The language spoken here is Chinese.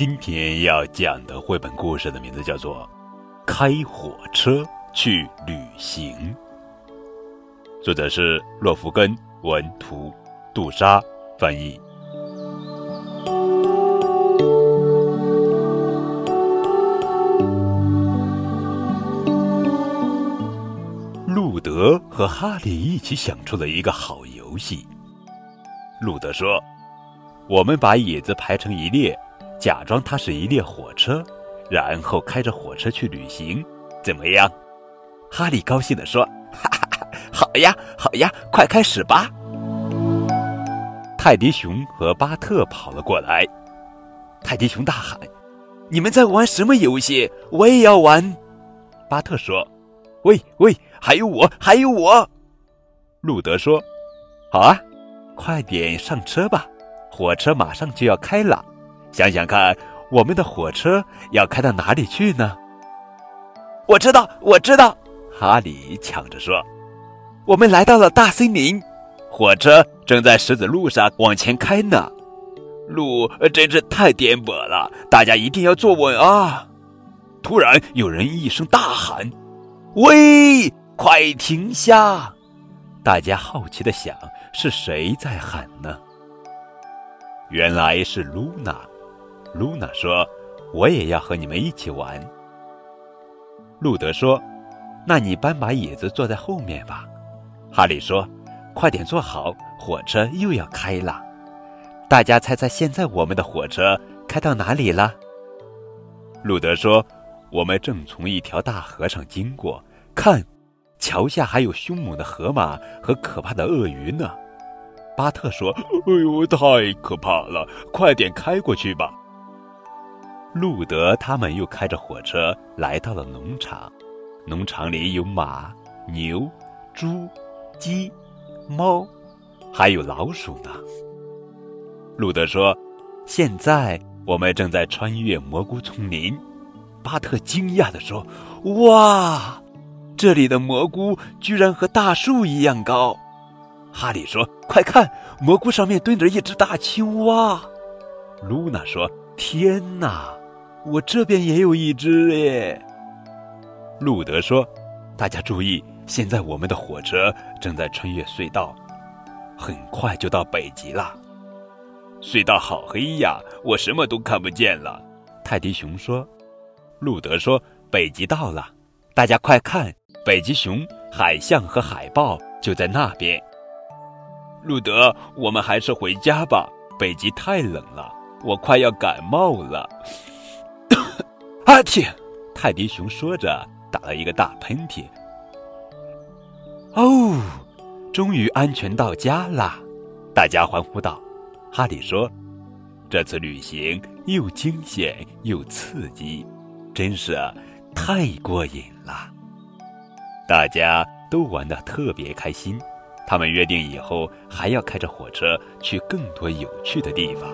今天要讲的绘本故事的名字叫做《开火车去旅行》，作者是洛夫根，文图，杜莎翻译。路德和哈利一起想出了一个好游戏。路德说：“我们把椅子排成一列。”假装它是一列火车，然后开着火车去旅行，怎么样？哈利高兴地说：“哈哈哈，好呀，好呀，快开始吧！”泰迪熊和巴特跑了过来。泰迪熊大喊：“你们在玩什么游戏？我也要玩！”巴特说：“喂喂，还有我，还有我！”路德说：“好啊，快点上车吧，火车马上就要开了。”想想看，我们的火车要开到哪里去呢？我知道，我知道。哈利抢着说：“我们来到了大森林，火车正在石子路上往前开呢。路真是太颠簸了，大家一定要坐稳啊！”突然，有人一声大喊：“喂，快停下！”大家好奇的想：是谁在喊呢？原来是露娜。露娜说：“我也要和你们一起玩。”路德说：“那你搬把椅子坐在后面吧。”哈利说：“快点坐好，火车又要开了。”大家猜猜，现在我们的火车开到哪里了？路德说：“我们正从一条大河上经过，看，桥下还有凶猛的河马和可怕的鳄鱼呢。”巴特说：“哎呦，太可怕了！快点开过去吧。”路德他们又开着火车来到了农场，农场里有马、牛、猪、鸡、猫，还有老鼠呢。路德说：“现在我们正在穿越蘑菇丛林。”巴特惊讶地说：“哇，这里的蘑菇居然和大树一样高！”哈利说：“快看，蘑菇上面蹲着一只大青蛙。”露娜说：“天哪！”我这边也有一只耶。路德说：“大家注意，现在我们的火车正在穿越隧道，很快就到北极了。隧道好黑呀，我什么都看不见了。”泰迪熊说。路德说：“北极到了，大家快看，北极熊、海象和海豹就在那边。”路德，我们还是回家吧，北极太冷了，我快要感冒了。阿嚏！泰迪熊说着，打了一个大喷嚏。哦，终于安全到家了！大家欢呼道。哈利说：“这次旅行又惊险又刺激，真是太过瘾了。”大家都玩得特别开心。他们约定以后还要开着火车去更多有趣的地方。